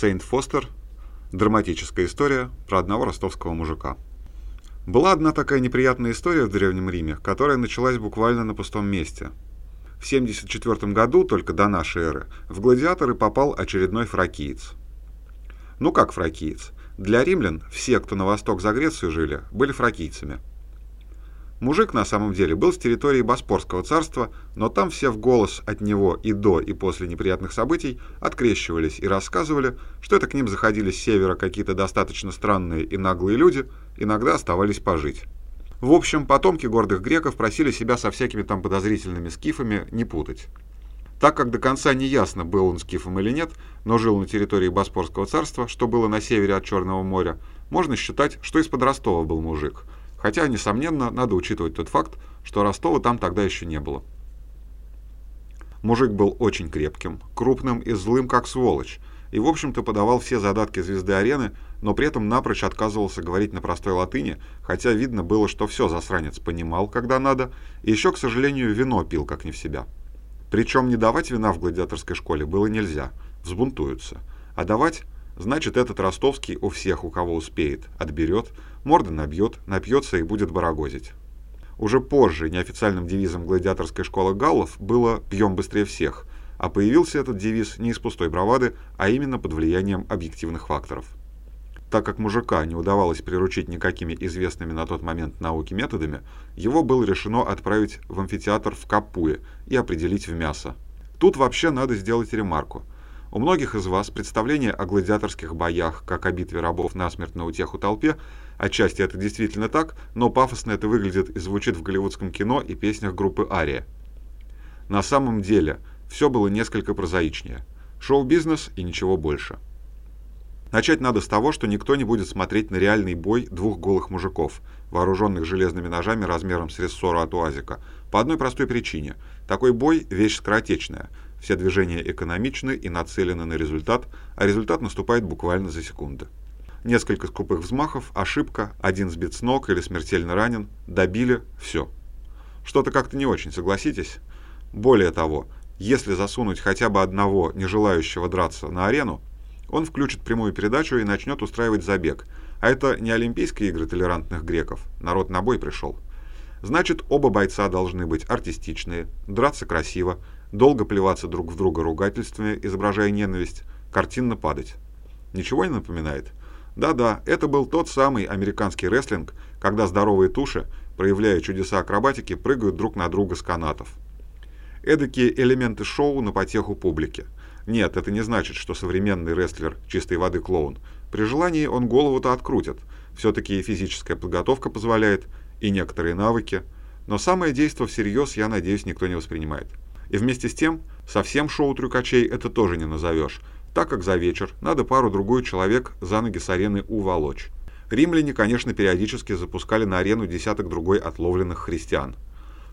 Сейнт Фостер. Драматическая история про одного ростовского мужика. Была одна такая неприятная история в Древнем Риме, которая началась буквально на пустом месте. В 74 году, только до нашей эры, в гладиаторы попал очередной фракиец. Ну как фракиец? Для римлян все, кто на восток за Грецию жили, были фракийцами – Мужик на самом деле был с территории Боспорского царства, но там все в голос от него и до, и после неприятных событий открещивались и рассказывали, что это к ним заходили с севера какие-то достаточно странные и наглые люди, иногда оставались пожить. В общем, потомки гордых греков просили себя со всякими там подозрительными скифами не путать. Так как до конца не ясно, был он скифом или нет, но жил на территории Боспорского царства, что было на севере от Черного моря, можно считать, что из-под Ростова был мужик – Хотя, несомненно, надо учитывать тот факт, что Ростова там тогда еще не было. Мужик был очень крепким, крупным и злым, как сволочь, и, в общем-то, подавал все задатки звезды арены, но при этом напрочь отказывался говорить на простой латыни, хотя видно было, что все засранец понимал, когда надо, и еще, к сожалению, вино пил как не в себя. Причем не давать вина в гладиаторской школе было нельзя, взбунтуются, а давать Значит, этот ростовский у всех, у кого успеет, отберет, морды набьет, напьется и будет барагозить. Уже позже неофициальным девизом гладиаторской школы галлов было «пьем быстрее всех», а появился этот девиз не из пустой бравады, а именно под влиянием объективных факторов. Так как мужика не удавалось приручить никакими известными на тот момент науки методами, его было решено отправить в амфитеатр в Капуе и определить в мясо. Тут вообще надо сделать ремарку – у многих из вас представление о гладиаторских боях, как о битве рабов насмерть на утеху толпе, отчасти это действительно так, но пафосно это выглядит и звучит в голливудском кино и песнях группы «Ария». На самом деле, все было несколько прозаичнее. Шоу-бизнес и ничего больше. Начать надо с того, что никто не будет смотреть на реальный бой двух голых мужиков, вооруженных железными ножами размером с рессору от УАЗика, по одной простой причине. Такой бой – вещь скоротечная – все движения экономичны и нацелены на результат, а результат наступает буквально за секунды. Несколько скупых взмахов, ошибка, один сбит с ног или смертельно ранен, добили, все. Что-то как-то не очень, согласитесь? Более того, если засунуть хотя бы одного, не желающего драться, на арену, он включит прямую передачу и начнет устраивать забег. А это не Олимпийские игры толерантных греков, народ на бой пришел. Значит, оба бойца должны быть артистичные, драться красиво, долго плеваться друг в друга ругательствами, изображая ненависть, картинно падать. Ничего не напоминает? Да-да, это был тот самый американский рестлинг, когда здоровые туши, проявляя чудеса акробатики, прыгают друг на друга с канатов. Эдакие элементы шоу на потеху публики. Нет, это не значит, что современный рестлер чистой воды клоун. При желании он голову-то открутит. Все-таки и физическая подготовка позволяет, и некоторые навыки. Но самое действо всерьез, я надеюсь, никто не воспринимает. И вместе с тем, совсем шоу трюкачей это тоже не назовешь, так как за вечер надо пару-другую человек за ноги с арены уволочь. Римляне, конечно, периодически запускали на арену десяток другой отловленных христиан.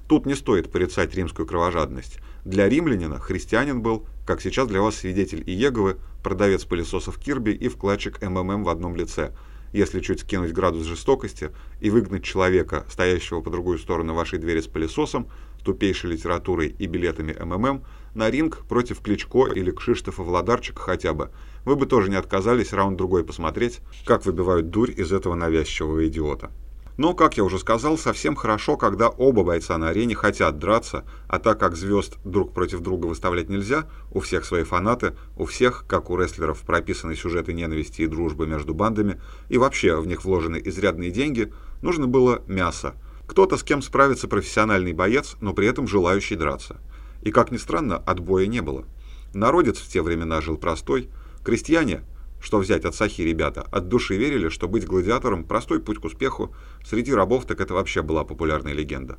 Тут не стоит порицать римскую кровожадность. Для римлянина христианин был, как сейчас для вас свидетель Иеговы, продавец пылесосов Кирби и вкладчик МММ в одном лице. Если чуть скинуть градус жестокости и выгнать человека, стоящего по другую сторону вашей двери с пылесосом, тупейшей литературой и билетами МММ на ринг против Кличко или Кшиштофа Владарчика хотя бы, вы бы тоже не отказались раунд-другой посмотреть, как выбивают дурь из этого навязчивого идиота. Но, как я уже сказал, совсем хорошо, когда оба бойца на арене хотят драться, а так как звезд друг против друга выставлять нельзя, у всех свои фанаты, у всех, как у рестлеров, прописаны сюжеты ненависти и дружбы между бандами, и вообще в них вложены изрядные деньги, нужно было мясо – кто-то, с кем справится профессиональный боец, но при этом желающий драться. И, как ни странно, отбоя не было. Народец в те времена жил простой. Крестьяне, что взять от Сахи ребята, от души верили, что быть гладиатором – простой путь к успеху. Среди рабов так это вообще была популярная легенда.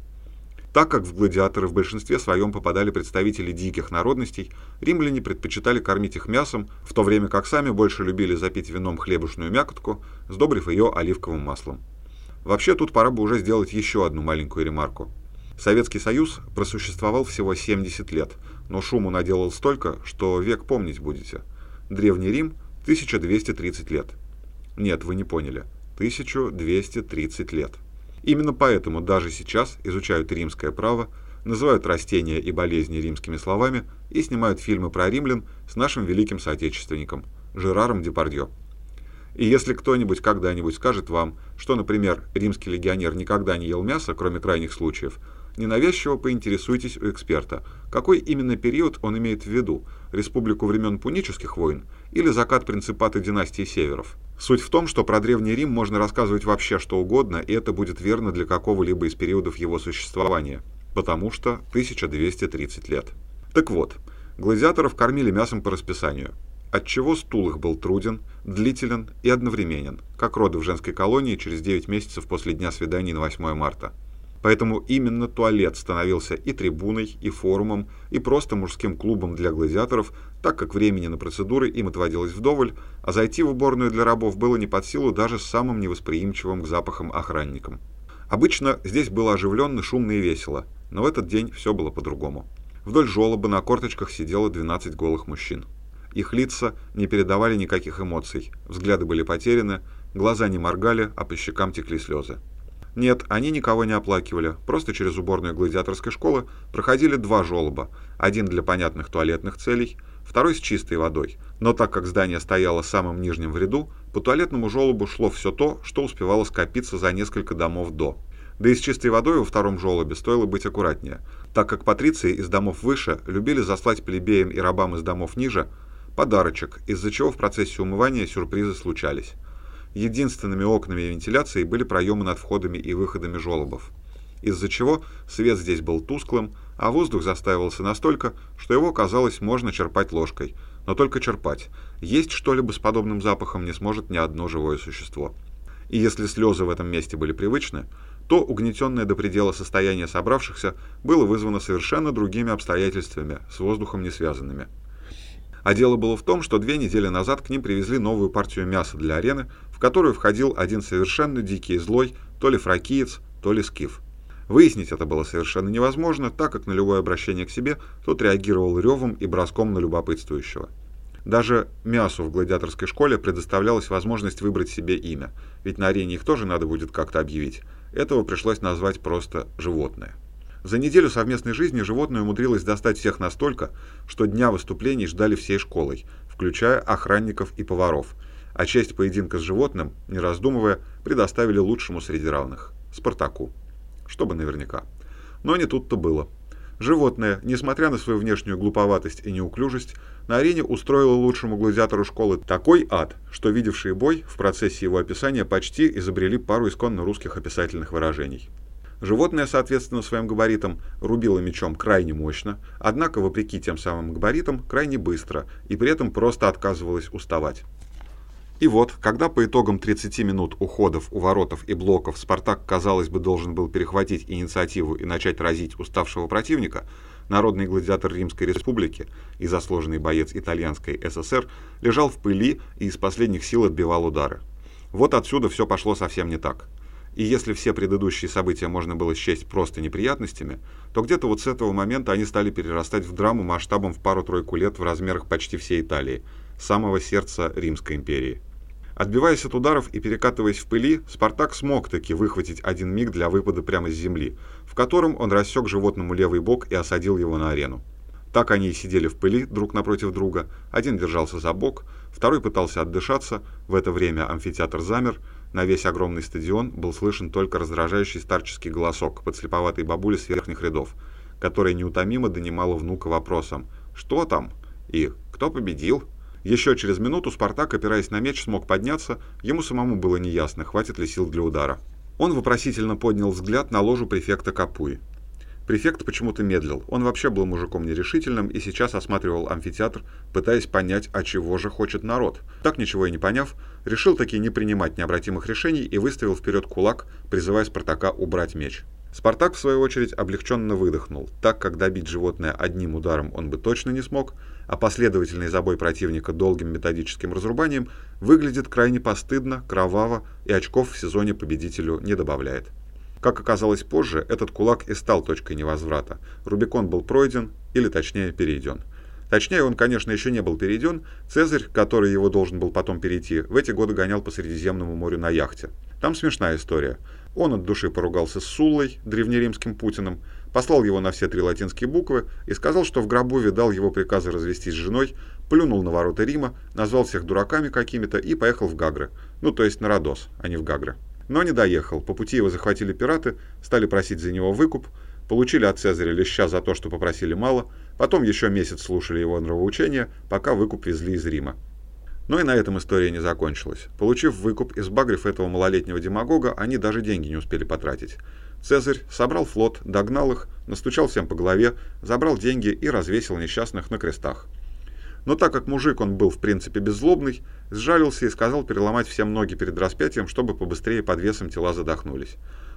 Так как в гладиаторы в большинстве своем попадали представители диких народностей, римляне предпочитали кормить их мясом, в то время как сами больше любили запить вином хлебушную мякотку, сдобрив ее оливковым маслом. Вообще тут пора бы уже сделать еще одну маленькую ремарку. Советский Союз просуществовал всего 70 лет, но шуму наделал столько, что век помнить будете. Древний Рим – 1230 лет. Нет, вы не поняли. 1230 лет. Именно поэтому даже сейчас изучают римское право, называют растения и болезни римскими словами и снимают фильмы про римлян с нашим великим соотечественником – Жераром Депардье. И если кто-нибудь когда-нибудь скажет вам, что, например, римский легионер никогда не ел мясо, кроме крайних случаев, ненавязчиво поинтересуйтесь у эксперта, какой именно период он имеет в виду – республику времен пунических войн или закат принципата династии Северов. Суть в том, что про Древний Рим можно рассказывать вообще что угодно, и это будет верно для какого-либо из периодов его существования, потому что 1230 лет. Так вот, гладиаторов кормили мясом по расписанию, отчего стул их был труден, длителен и одновременен, как роды в женской колонии через 9 месяцев после дня свиданий на 8 марта. Поэтому именно туалет становился и трибуной, и форумом, и просто мужским клубом для гладиаторов, так как времени на процедуры им отводилось вдоволь, а зайти в уборную для рабов было не под силу даже самым невосприимчивым к запахам охранникам. Обычно здесь было оживленно, шумно и весело, но в этот день все было по-другому. Вдоль жолоба на корточках сидело 12 голых мужчин. Их лица не передавали никаких эмоций, взгляды были потеряны, глаза не моргали, а по щекам текли слезы. Нет, они никого не оплакивали, просто через уборную гладиаторской школы проходили два желоба, один для понятных туалетных целей, второй с чистой водой. Но так как здание стояло самым нижним в ряду, по туалетному желобу шло все то, что успевало скопиться за несколько домов до. Да и с чистой водой во втором желобе стоило быть аккуратнее, так как патриции из домов выше любили заслать плебеям и рабам из домов ниже подарочек, из-за чего в процессе умывания сюрпризы случались. Единственными окнами и вентиляцией были проемы над входами и выходами желобов, из-за чего свет здесь был тусклым, а воздух застаивался настолько, что его, казалось, можно черпать ложкой, но только черпать. Есть что-либо с подобным запахом не сможет ни одно живое существо. И если слезы в этом месте были привычны, то угнетенное до предела состояние собравшихся было вызвано совершенно другими обстоятельствами, с воздухом не связанными. А дело было в том, что две недели назад к ним привезли новую партию мяса для арены, в которую входил один совершенно дикий и злой, то ли фракиец, то ли скиф. Выяснить это было совершенно невозможно, так как на любое обращение к себе тот реагировал ревом и броском на любопытствующего. Даже мясу в гладиаторской школе предоставлялась возможность выбрать себе имя, ведь на арене их тоже надо будет как-то объявить. Этого пришлось назвать просто «животное». За неделю совместной жизни животное умудрилось достать всех настолько, что дня выступлений ждали всей школой, включая охранников и поваров, а честь поединка с животным, не раздумывая, предоставили лучшему среди равных – Спартаку. Чтобы наверняка. Но не тут-то было. Животное, несмотря на свою внешнюю глуповатость и неуклюжесть, на арене устроило лучшему гладиатору школы такой ад, что видевшие бой в процессе его описания почти изобрели пару исконно русских описательных выражений. Животное, соответственно, своим габаритам рубило мечом крайне мощно, однако, вопреки тем самым габаритам, крайне быстро и при этом просто отказывалось уставать. И вот, когда по итогам 30 минут уходов у воротов и блоков Спартак, казалось бы, должен был перехватить инициативу и начать разить уставшего противника, народный гладиатор Римской Республики и заслуженный боец итальянской ССР лежал в пыли и из последних сил отбивал удары. Вот отсюда все пошло совсем не так. И если все предыдущие события можно было счесть просто неприятностями, то где-то вот с этого момента они стали перерастать в драму масштабом в пару-тройку лет в размерах почти всей Италии, самого сердца Римской империи. Отбиваясь от ударов и перекатываясь в пыли, Спартак смог таки выхватить один миг для выпада прямо с земли, в котором он рассек животному левый бок и осадил его на арену. Так они и сидели в пыли друг напротив друга, один держался за бок, второй пытался отдышаться, в это время амфитеатр замер, на весь огромный стадион был слышен только раздражающий старческий голосок подслеповатой бабули с верхних рядов, которая неутомимо донимала внука вопросом «Что там?» и «Кто победил?». Еще через минуту Спартак, опираясь на меч, смог подняться, ему самому было неясно, хватит ли сил для удара. Он вопросительно поднял взгляд на ложу префекта Капуи. Префект почему-то медлил. Он вообще был мужиком нерешительным и сейчас осматривал амфитеатр, пытаясь понять, а чего же хочет народ. Так ничего и не поняв, решил таки не принимать необратимых решений и выставил вперед кулак, призывая Спартака убрать меч. Спартак, в свою очередь, облегченно выдохнул, так как добить животное одним ударом он бы точно не смог, а последовательный забой противника долгим методическим разрубанием выглядит крайне постыдно, кроваво и очков в сезоне победителю не добавляет. Как оказалось позже, этот кулак и стал точкой невозврата. Рубикон был пройден, или точнее перейден. Точнее, он, конечно, еще не был перейден. Цезарь, который его должен был потом перейти, в эти годы гонял по Средиземному морю на яхте. Там смешная история. Он от души поругался с Суллой, древнеримским Путиным, послал его на все три латинские буквы и сказал, что в гробу видал его приказы развестись с женой, плюнул на ворота Рима, назвал всех дураками какими-то и поехал в Гагры. Ну, то есть на Родос, а не в Гагры. Но не доехал. По пути его захватили пираты, стали просить за него выкуп, получили от Цезаря леща за то, что попросили мало, потом еще месяц слушали его нравоучения, пока выкуп везли из Рима. Но и на этом история не закончилась. Получив выкуп из багрев этого малолетнего демагога, они даже деньги не успели потратить. Цезарь собрал флот, догнал их, настучал всем по голове, забрал деньги и развесил несчастных на крестах. Но так как мужик он был в принципе беззлобный, сжалился и сказал переломать всем ноги перед распятием, чтобы побыстрее под весом тела задохнулись.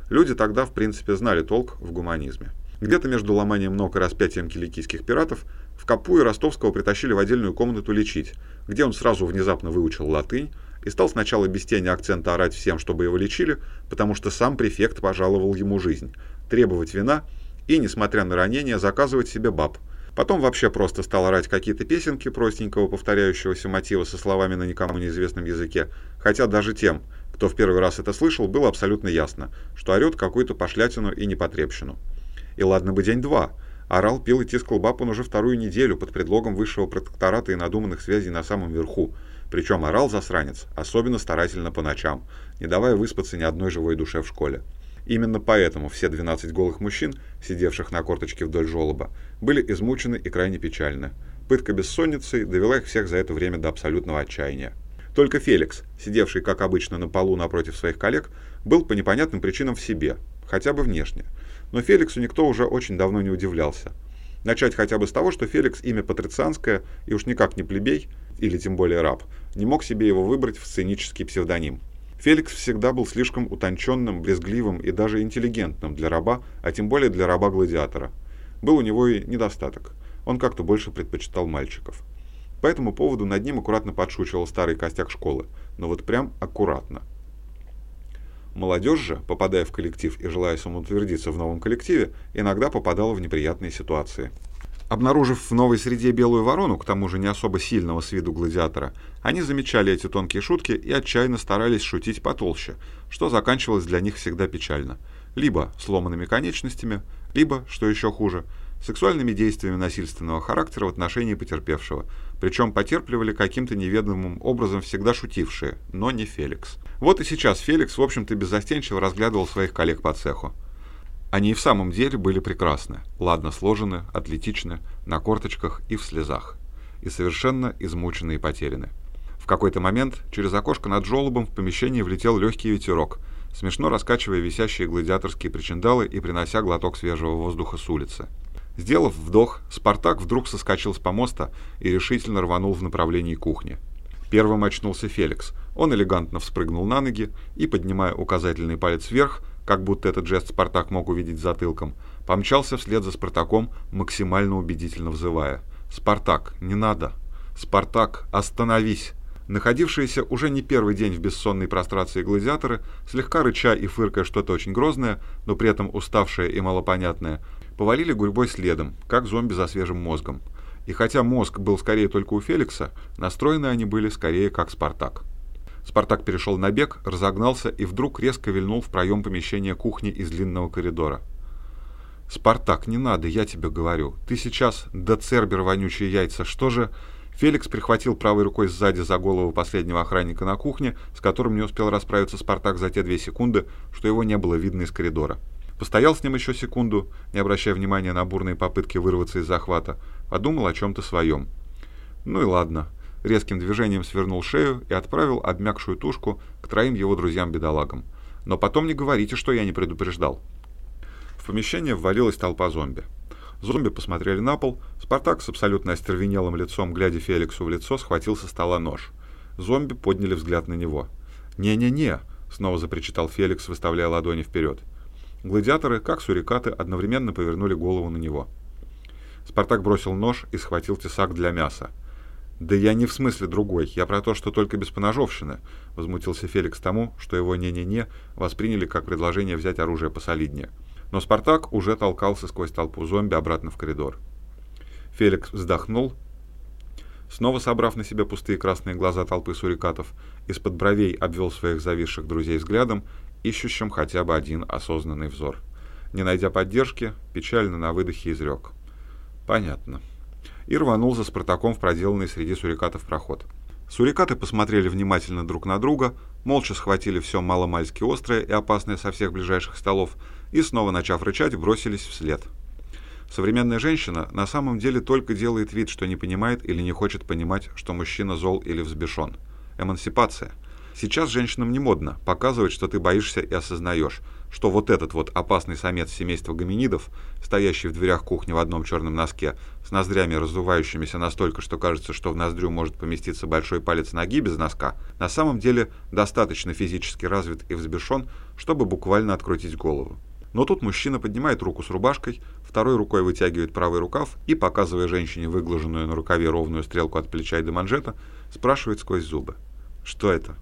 Люди тогда в принципе знали толк в гуманизме. Где-то между ломанием ног и распятием киликийских пиратов в Капуе Ростовского притащили в отдельную комнату лечить, где он сразу внезапно выучил латынь и стал сначала без тени акцента орать всем, чтобы его лечили, потому что сам префект пожаловал ему жизнь, требовать вина и, несмотря на ранения, заказывать себе баб. Потом вообще просто стал орать какие-то песенки простенького повторяющегося мотива со словами на никому неизвестном языке, хотя даже тем, кто в первый раз это слышал, было абсолютно ясно, что орет какую-то пошлятину и непотребщину. И ладно бы день-два. Орал, пил и тискал баб он уже вторую неделю под предлогом высшего протектората и надуманных связей на самом верху. Причем орал засранец, особенно старательно по ночам, не давая выспаться ни одной живой душе в школе. Именно поэтому все 12 голых мужчин, сидевших на корточке вдоль жолоба, были измучены и крайне печальны. Пытка бессонницей довела их всех за это время до абсолютного отчаяния. Только Феликс, сидевший, как обычно, на полу напротив своих коллег, был по непонятным причинам в себе, хотя бы внешне – но Феликсу никто уже очень давно не удивлялся. Начать хотя бы с того, что Феликс имя патрицианское и уж никак не плебей, или тем более раб, не мог себе его выбрать в сценический псевдоним. Феликс всегда был слишком утонченным, брезгливым и даже интеллигентным для раба, а тем более для раба-гладиатора. Был у него и недостаток. Он как-то больше предпочитал мальчиков. По этому поводу над ним аккуратно подшучивал старый костяк школы, но вот прям аккуратно. Молодежь же, попадая в коллектив и желая самоутвердиться в новом коллективе, иногда попадала в неприятные ситуации. Обнаружив в новой среде белую ворону, к тому же не особо сильного с виду гладиатора, они замечали эти тонкие шутки и отчаянно старались шутить потолще, что заканчивалось для них всегда печально. Либо сломанными конечностями, либо, что еще хуже, сексуальными действиями насильственного характера в отношении потерпевшего, причем потерпливали каким-то неведомым образом всегда шутившие, но не Феликс. Вот и сейчас Феликс, в общем-то, беззастенчиво разглядывал своих коллег по цеху. Они и в самом деле были прекрасны, ладно сложены, атлетичны, на корточках и в слезах, и совершенно измучены и потеряны. В какой-то момент через окошко над желобом в помещение влетел легкий ветерок, смешно раскачивая висящие гладиаторские причиндалы и принося глоток свежего воздуха с улицы. Сделав вдох, Спартак вдруг соскочил с помоста и решительно рванул в направлении кухни. Первым очнулся Феликс. Он элегантно вспрыгнул на ноги и, поднимая указательный палец вверх, как будто этот жест Спартак мог увидеть затылком, помчался вслед за Спартаком, максимально убедительно взывая. «Спартак, не надо! Спартак, остановись!» Находившиеся уже не первый день в бессонной прострации гладиаторы, слегка рыча и фыркая что-то очень грозное, но при этом уставшее и малопонятное, повалили гурьбой следом, как зомби за свежим мозгом. И хотя мозг был скорее только у Феликса, настроены они были скорее как Спартак. Спартак перешел на бег, разогнался и вдруг резко вильнул в проем помещения кухни из длинного коридора. «Спартак, не надо, я тебе говорю. Ты сейчас, да цербер вонючие яйца, что же...» Феликс прихватил правой рукой сзади за голову последнего охранника на кухне, с которым не успел расправиться Спартак за те две секунды, что его не было видно из коридора. Постоял с ним еще секунду, не обращая внимания на бурные попытки вырваться из захвата, подумал о чем-то своем. Ну и ладно. Резким движением свернул шею и отправил обмякшую тушку к троим его друзьям-бедолагам. Но потом не говорите, что я не предупреждал. В помещение ввалилась толпа зомби. Зомби посмотрели на пол. Спартак с абсолютно остервенелым лицом, глядя Феликсу в лицо, схватил со стола нож. Зомби подняли взгляд на него. «Не-не-не!» — снова запричитал Феликс, выставляя ладони вперед. Гладиаторы, как сурикаты, одновременно повернули голову на него. Спартак бросил нож и схватил тесак для мяса. «Да я не в смысле другой, я про то, что только без поножовщины», — возмутился Феликс тому, что его «не-не-не» восприняли как предложение взять оружие посолиднее. Но Спартак уже толкался сквозь толпу зомби обратно в коридор. Феликс вздохнул, снова собрав на себя пустые красные глаза толпы сурикатов, из-под бровей обвел своих зависших друзей взглядом ищущим хотя бы один осознанный взор. Не найдя поддержки, печально на выдохе изрек. Понятно. И рванул за Спартаком в проделанный среди сурикатов проход. Сурикаты посмотрели внимательно друг на друга, молча схватили все маломальски острое и опасное со всех ближайших столов и, снова начав рычать, бросились вслед. Современная женщина на самом деле только делает вид, что не понимает или не хочет понимать, что мужчина зол или взбешен. Эмансипация. Сейчас женщинам не модно показывать, что ты боишься и осознаешь, что вот этот вот опасный самец семейства гоминидов, стоящий в дверях кухни в одном черном носке, с ноздрями раздувающимися настолько, что кажется, что в ноздрю может поместиться большой палец ноги без носка, на самом деле достаточно физически развит и взбешен, чтобы буквально открутить голову. Но тут мужчина поднимает руку с рубашкой, второй рукой вытягивает правый рукав и, показывая женщине выглаженную на рукаве ровную стрелку от плеча и до манжета, спрашивает сквозь зубы. «Что это?»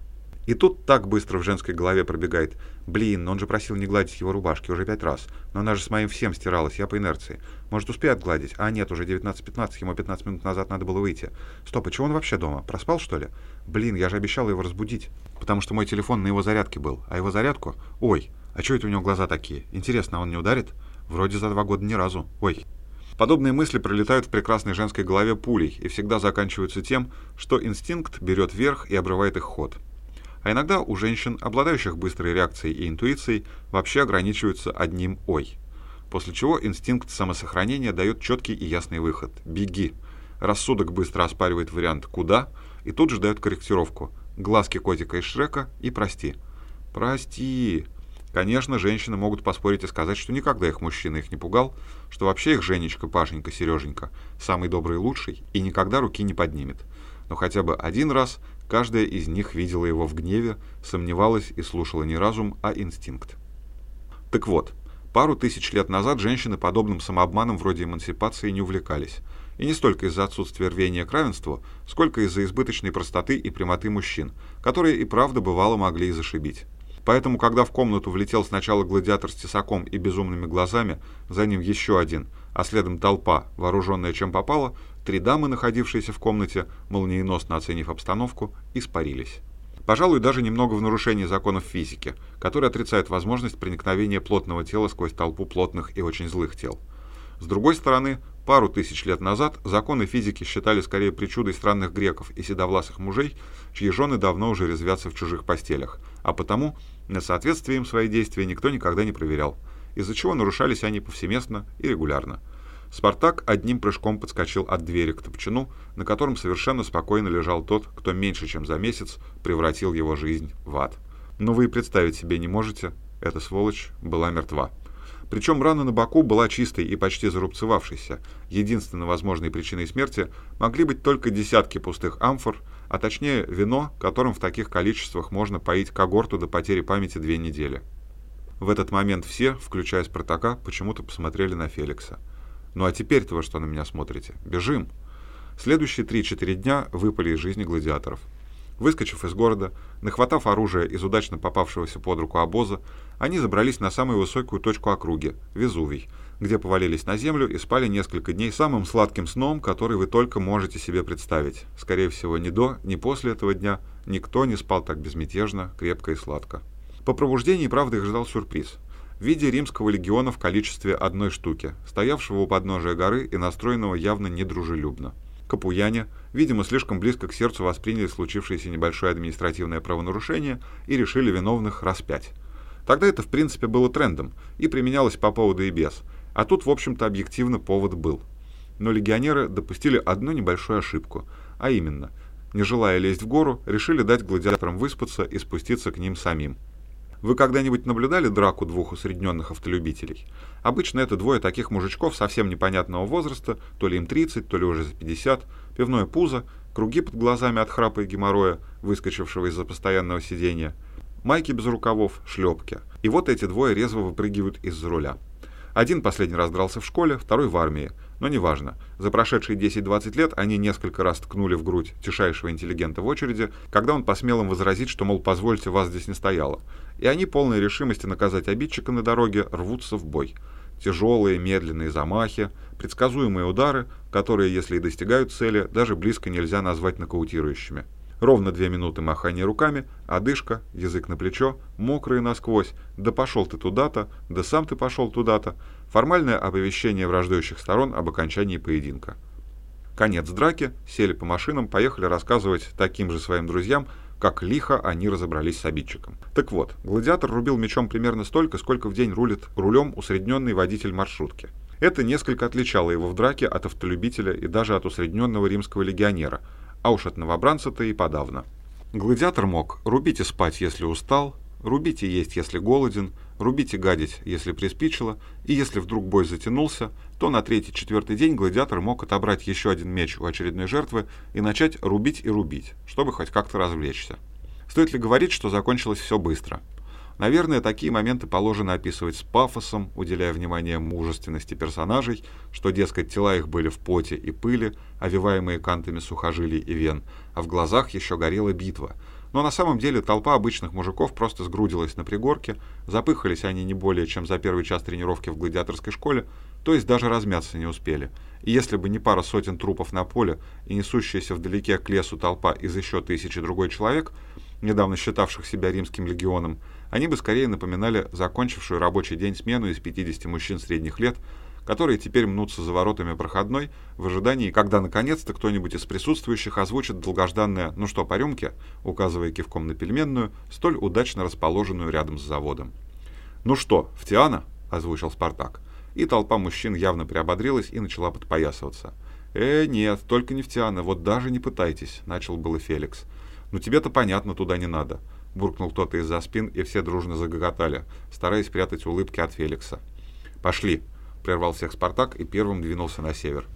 И тут так быстро в женской голове пробегает. Блин, он же просил не гладить его рубашки уже пять раз. Но она же с моим всем стиралась, я по инерции. Может, успеет гладить? А нет, уже 19.15, ему 15 минут назад надо было выйти. Стоп, а чего он вообще дома? Проспал, что ли? Блин, я же обещал его разбудить. Потому что мой телефон на его зарядке был. А его зарядку? Ой, а что это у него глаза такие? Интересно, он не ударит? Вроде за два года ни разу. Ой. Подобные мысли пролетают в прекрасной женской голове пулей и всегда заканчиваются тем, что инстинкт берет верх и обрывает их ход. А иногда у женщин, обладающих быстрой реакцией и интуицией, вообще ограничиваются одним «ой». После чего инстинкт самосохранения дает четкий и ясный выход – «беги». Рассудок быстро оспаривает вариант «куда» и тут же дает корректировку – глазки котика из Шрека и «прости». «Прости». Конечно, женщины могут поспорить и сказать, что никогда их мужчина их не пугал, что вообще их Женечка, Пашенька, Сереженька самый добрый и лучший и никогда руки не поднимет. Но хотя бы один раз каждая из них видела его в гневе, сомневалась и слушала не разум, а инстинкт. Так вот, пару тысяч лет назад женщины подобным самообманом вроде эмансипации не увлекались. И не столько из-за отсутствия рвения к равенству, сколько из-за избыточной простоты и прямоты мужчин, которые и правда бывало могли и зашибить. Поэтому, когда в комнату влетел сначала гладиатор с тесаком и безумными глазами, за ним еще один, а следом толпа, вооруженная чем попало, три дамы, находившиеся в комнате, молниеносно оценив обстановку, испарились. Пожалуй, даже немного в нарушении законов физики, которые отрицают возможность проникновения плотного тела сквозь толпу плотных и очень злых тел. С другой стороны, пару тысяч лет назад законы физики считали скорее причудой странных греков и седовласых мужей, чьи жены давно уже резвятся в чужих постелях, а потому на соответствие им свои действия никто никогда не проверял, из-за чего нарушались они повсеместно и регулярно. Спартак одним прыжком подскочил от двери к топчину, на котором совершенно спокойно лежал тот, кто меньше чем за месяц превратил его жизнь в ад. Но вы и представить себе не можете, эта сволочь была мертва. Причем рана на боку была чистой и почти зарубцевавшейся. Единственной возможной причиной смерти могли быть только десятки пустых амфор, а точнее вино, которым в таких количествах можно поить когорту до потери памяти две недели. В этот момент все, включая Спартака, почему-то посмотрели на Феликса. «Ну а теперь-то вы что на меня смотрите? Бежим!» Следующие 3-4 дня выпали из жизни гладиаторов. Выскочив из города, нахватав оружие из удачно попавшегося под руку обоза, они забрались на самую высокую точку округи – Везувий, где повалились на землю и спали несколько дней самым сладким сном, который вы только можете себе представить. Скорее всего, ни до, ни после этого дня никто не спал так безмятежно, крепко и сладко. По пробуждении, правда, их ждал сюрприз. В виде римского легиона в количестве одной штуки, стоявшего у подножия горы и настроенного явно недружелюбно. Капуяне, видимо, слишком близко к сердцу восприняли случившееся небольшое административное правонарушение и решили виновных распять. Тогда это, в принципе, было трендом и применялось по поводу и без, а тут, в общем-то, объективно повод был. Но легионеры допустили одну небольшую ошибку, а именно, не желая лезть в гору, решили дать гладиаторам выспаться и спуститься к ним самим. Вы когда-нибудь наблюдали драку двух усредненных автолюбителей? Обычно это двое таких мужичков совсем непонятного возраста, то ли им 30, то ли уже за 50, пивное пузо, круги под глазами от храпа и геморроя, выскочившего из-за постоянного сидения, майки без рукавов, шлепки. И вот эти двое резво выпрыгивают из-за руля. Один последний раз дрался в школе, второй в армии. Но неважно. За прошедшие 10-20 лет они несколько раз ткнули в грудь тишайшего интеллигента в очереди, когда он посмел им возразить, что, мол, позвольте, вас здесь не стояло. И они, полные решимости наказать обидчика на дороге, рвутся в бой. Тяжелые, медленные замахи, предсказуемые удары, которые, если и достигают цели, даже близко нельзя назвать нокаутирующими. Ровно две минуты махания руками, одышка, язык на плечо, мокрые насквозь, да пошел ты туда-то, да сам ты пошел туда-то, формальное оповещение враждующих сторон об окончании поединка. Конец драки, сели по машинам, поехали рассказывать таким же своим друзьям, как лихо они разобрались с обидчиком. Так вот, гладиатор рубил мечом примерно столько, сколько в день рулит рулем усредненный водитель маршрутки. Это несколько отличало его в драке от автолюбителя и даже от усредненного римского легионера, а уж от новобранца-то и подавно. Гладиатор мог рубить и спать, если устал, рубить и есть, если голоден, рубить и гадить, если приспичило, и если вдруг бой затянулся, то на третий-четвертый день гладиатор мог отобрать еще один меч у очередной жертвы и начать рубить и рубить, чтобы хоть как-то развлечься. Стоит ли говорить, что закончилось все быстро? Наверное, такие моменты положено описывать с пафосом, уделяя внимание мужественности персонажей, что, дескать, тела их были в поте и пыли, овиваемые кантами сухожилий и вен, а в глазах еще горела битва – но на самом деле толпа обычных мужиков просто сгрудилась на пригорке, запыхались они не более чем за первый час тренировки в гладиаторской школе, то есть даже размяться не успели. И если бы не пара сотен трупов на поле и несущаяся вдалеке к лесу толпа из еще тысячи другой человек, недавно считавших себя римским легионом, они бы скорее напоминали закончившую рабочий день смену из 50 мужчин средних лет, которые теперь мнутся за воротами проходной в ожидании, когда наконец-то кто-нибудь из присутствующих озвучит долгожданное «ну что, по рюмке?», указывая кивком на пельменную, столь удачно расположенную рядом с заводом. «Ну что, в Тиана?» – озвучил Спартак. И толпа мужчин явно приободрилась и начала подпоясываться. «Э, нет, только не в Тиана, вот даже не пытайтесь», – начал было Феликс. «Ну тебе-то понятно, туда не надо», – буркнул кто-то из-за спин, и все дружно загоготали, стараясь спрятать улыбки от Феликса. «Пошли», прервал всех Спартак и первым двинулся на север.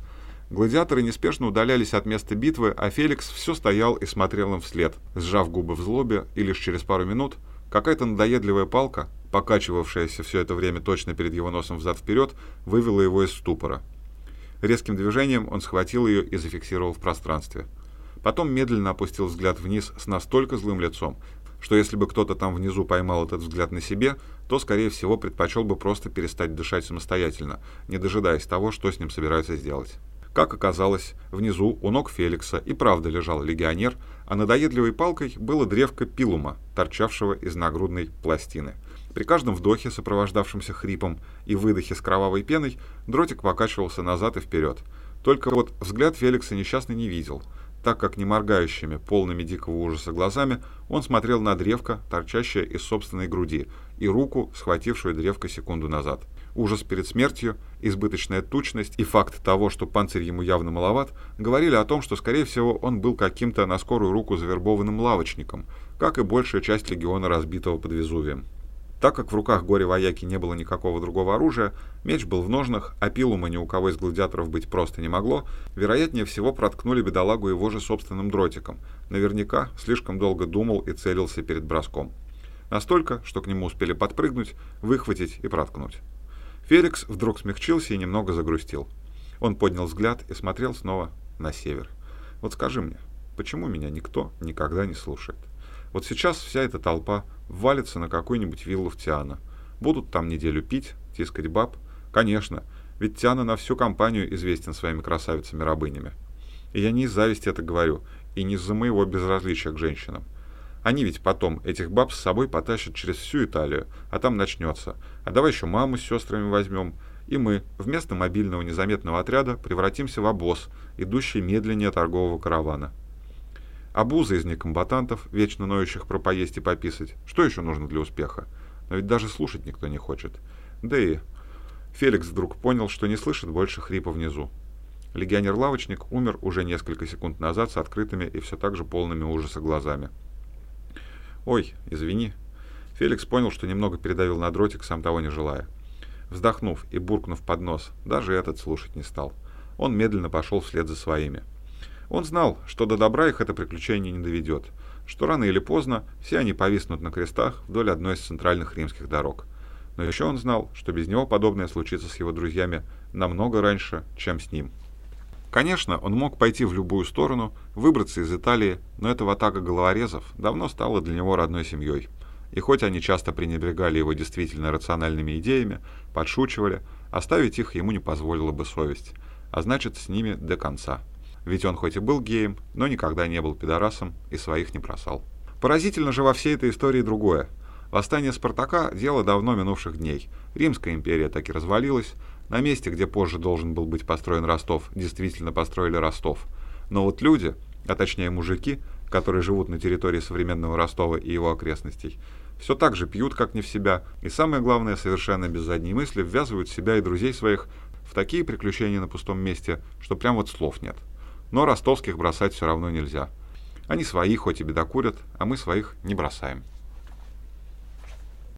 Гладиаторы неспешно удалялись от места битвы, а Феликс все стоял и смотрел им вслед, сжав губы в злобе, и лишь через пару минут какая-то надоедливая палка, покачивавшаяся все это время точно перед его носом взад-вперед, вывела его из ступора. Резким движением он схватил ее и зафиксировал в пространстве. Потом медленно опустил взгляд вниз с настолько злым лицом, что если бы кто-то там внизу поймал этот взгляд на себе, то, скорее всего, предпочел бы просто перестать дышать самостоятельно, не дожидаясь того, что с ним собираются сделать. Как оказалось, внизу у ног Феликса и правда лежал легионер, а надоедливой палкой было древко пилума, торчавшего из нагрудной пластины. При каждом вдохе, сопровождавшемся хрипом, и выдохе с кровавой пеной, дротик покачивался назад и вперед. Только вот взгляд Феликса несчастный не видел – так как не моргающими, полными дикого ужаса глазами, он смотрел на древко, торчащее из собственной груди, и руку, схватившую древко секунду назад. Ужас перед смертью, избыточная тучность и факт того, что панцирь ему явно маловат, говорили о том, что, скорее всего, он был каким-то на скорую руку завербованным лавочником, как и большая часть легиона, разбитого под Везувием. Так как в руках горе-вояки не было никакого другого оружия, меч был в ножнах, а пилума ни у кого из гладиаторов быть просто не могло, вероятнее всего проткнули бедолагу его же собственным дротиком. Наверняка слишком долго думал и целился перед броском. Настолько, что к нему успели подпрыгнуть, выхватить и проткнуть. Феликс вдруг смягчился и немного загрустил. Он поднял взгляд и смотрел снова на север. «Вот скажи мне, почему меня никто никогда не слушает?» Вот сейчас вся эта толпа валится на какую-нибудь виллу в Тиана. Будут там неделю пить, тискать баб. Конечно, ведь Тиана на всю компанию известен своими красавицами-рабынями. И я не из зависти это говорю, и не из-за моего безразличия к женщинам. Они ведь потом этих баб с собой потащат через всю Италию, а там начнется. А давай еще маму с сестрами возьмем, и мы вместо мобильного незаметного отряда превратимся в обоз, идущий медленнее торгового каравана. Обуза из некомбатантов, вечно ноющих про поесть и пописать. Что еще нужно для успеха? Но ведь даже слушать никто не хочет. Да и Феликс вдруг понял, что не слышит больше хрипа внизу. Легионер-лавочник умер уже несколько секунд назад с открытыми и все так же полными ужаса глазами. «Ой, извини». Феликс понял, что немного передавил на дротик, сам того не желая. Вздохнув и буркнув под нос, даже этот слушать не стал. Он медленно пошел вслед за своими. Он знал, что до добра их это приключение не доведет, что рано или поздно все они повиснут на крестах вдоль одной из центральных римских дорог. Но еще он знал, что без него подобное случится с его друзьями намного раньше, чем с ним. Конечно, он мог пойти в любую сторону, выбраться из Италии, но эта ватага головорезов давно стала для него родной семьей. И хоть они часто пренебрегали его действительно рациональными идеями, подшучивали, оставить их ему не позволила бы совесть, а значит с ними до конца ведь он хоть и был геем, но никогда не был пидорасом и своих не бросал. Поразительно же во всей этой истории другое. Восстание Спартака – дело давно минувших дней. Римская империя так и развалилась, На месте, где позже должен был быть построен Ростов, действительно построили Ростов. Но вот люди, а точнее мужики, которые живут на территории современного Ростова и его окрестностей, все так же пьют, как не в себя, и самое главное, совершенно без задней мысли, ввязывают себя и друзей своих в такие приключения на пустом месте, что прям вот слов нет. Но ростовских бросать все равно нельзя. Они свои хоть и бедокурят, а мы своих не бросаем.